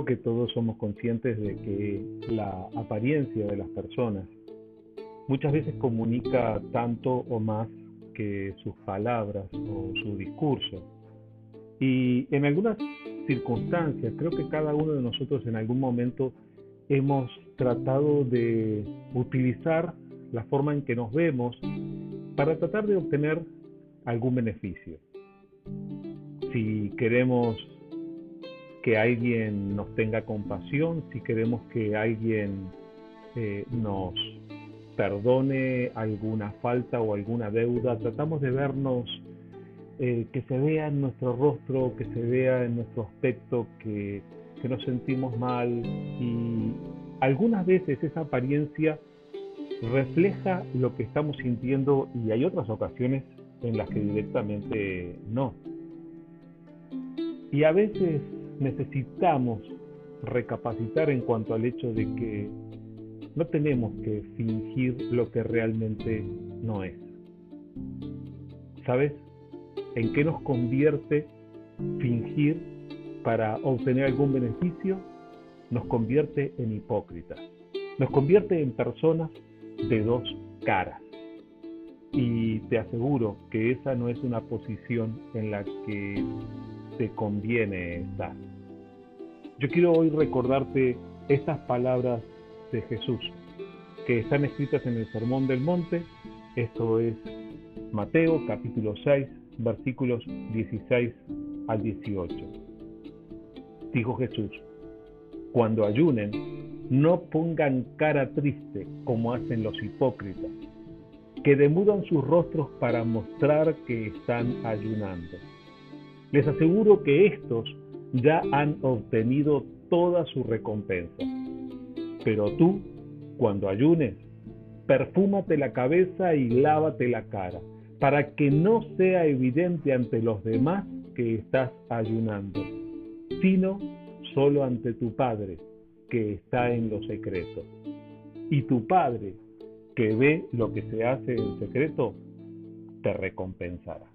Creo que todos somos conscientes de que la apariencia de las personas muchas veces comunica tanto o más que sus palabras o su discurso. Y en algunas circunstancias, creo que cada uno de nosotros en algún momento hemos tratado de utilizar la forma en que nos vemos para tratar de obtener algún beneficio. Si queremos que alguien nos tenga compasión, si queremos que alguien eh, nos perdone alguna falta o alguna deuda, tratamos de vernos, eh, que se vea en nuestro rostro, que se vea en nuestro aspecto, que, que nos sentimos mal y algunas veces esa apariencia refleja lo que estamos sintiendo y hay otras ocasiones en las que directamente no. Y a veces necesitamos recapacitar en cuanto al hecho de que no tenemos que fingir lo que realmente no es. ¿Sabes? ¿En qué nos convierte fingir para obtener algún beneficio? Nos convierte en hipócritas. Nos convierte en personas de dos caras. Y te aseguro que esa no es una posición en la que te conviene estar. Yo quiero hoy recordarte estas palabras de Jesús que están escritas en el Sermón del Monte. Esto es Mateo capítulo 6 versículos 16 al 18. Dijo Jesús, cuando ayunen, no pongan cara triste como hacen los hipócritas, que demudan sus rostros para mostrar que están ayunando. Les aseguro que estos ya han obtenido toda su recompensa. Pero tú, cuando ayunes, perfúmate la cabeza y lávate la cara, para que no sea evidente ante los demás que estás ayunando, sino solo ante tu Padre, que está en lo secreto. Y tu Padre, que ve lo que se hace en secreto, te recompensará.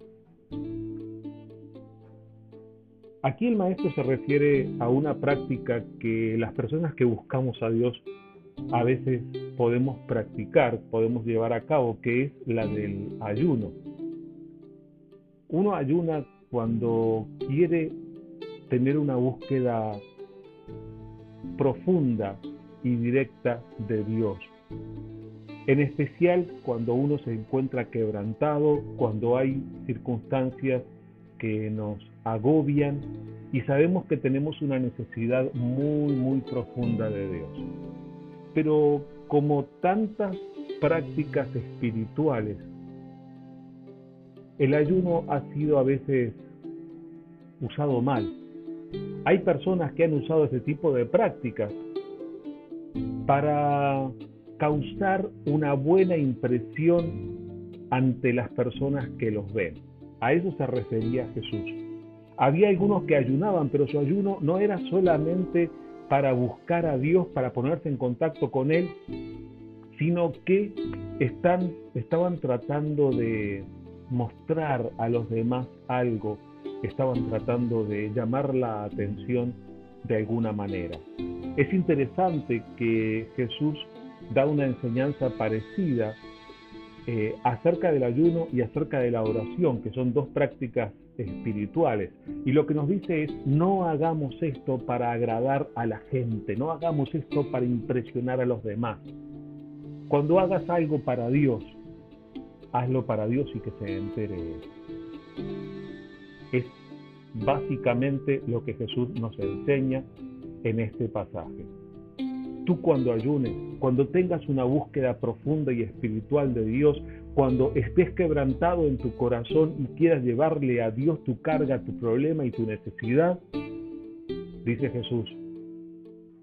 Aquí el maestro se refiere a una práctica que las personas que buscamos a Dios a veces podemos practicar, podemos llevar a cabo, que es la del ayuno. Uno ayuna cuando quiere tener una búsqueda profunda y directa de Dios. En especial cuando uno se encuentra quebrantado, cuando hay circunstancias que nos agobian y sabemos que tenemos una necesidad muy, muy profunda de Dios. Pero como tantas prácticas espirituales, el ayuno ha sido a veces usado mal. Hay personas que han usado ese tipo de prácticas para causar una buena impresión ante las personas que los ven. A eso se refería Jesús. Había algunos que ayunaban, pero su ayuno no era solamente para buscar a Dios, para ponerse en contacto con Él, sino que están, estaban tratando de mostrar a los demás algo, estaban tratando de llamar la atención de alguna manera. Es interesante que Jesús da una enseñanza parecida eh, acerca del ayuno y acerca de la oración, que son dos prácticas espirituales. Y lo que nos dice es, no hagamos esto para agradar a la gente, no hagamos esto para impresionar a los demás. Cuando hagas algo para Dios, hazlo para Dios y que se entere. Es básicamente lo que Jesús nos enseña en este pasaje. Tú cuando ayunes, cuando tengas una búsqueda profunda y espiritual de Dios, cuando estés quebrantado en tu corazón y quieras llevarle a Dios tu carga, tu problema y tu necesidad, dice Jesús,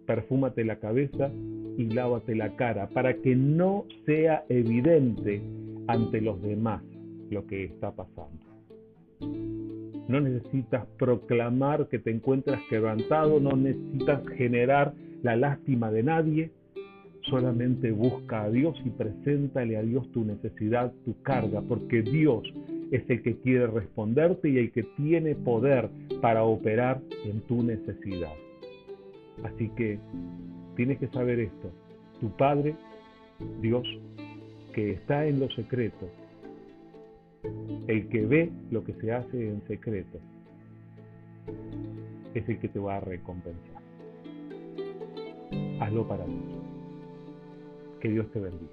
perfúmate la cabeza y lávate la cara para que no sea evidente ante los demás lo que está pasando. No necesitas proclamar que te encuentras quebrantado, no necesitas generar la lástima de nadie, solamente busca a Dios y preséntale a Dios tu necesidad, tu carga, porque Dios es el que quiere responderte y el que tiene poder para operar en tu necesidad. Así que tienes que saber esto. Tu Padre, Dios, que está en lo secreto, el que ve lo que se hace en secreto, es el que te va a recompensar. Hazlo para Dios. Que Dios te bendiga.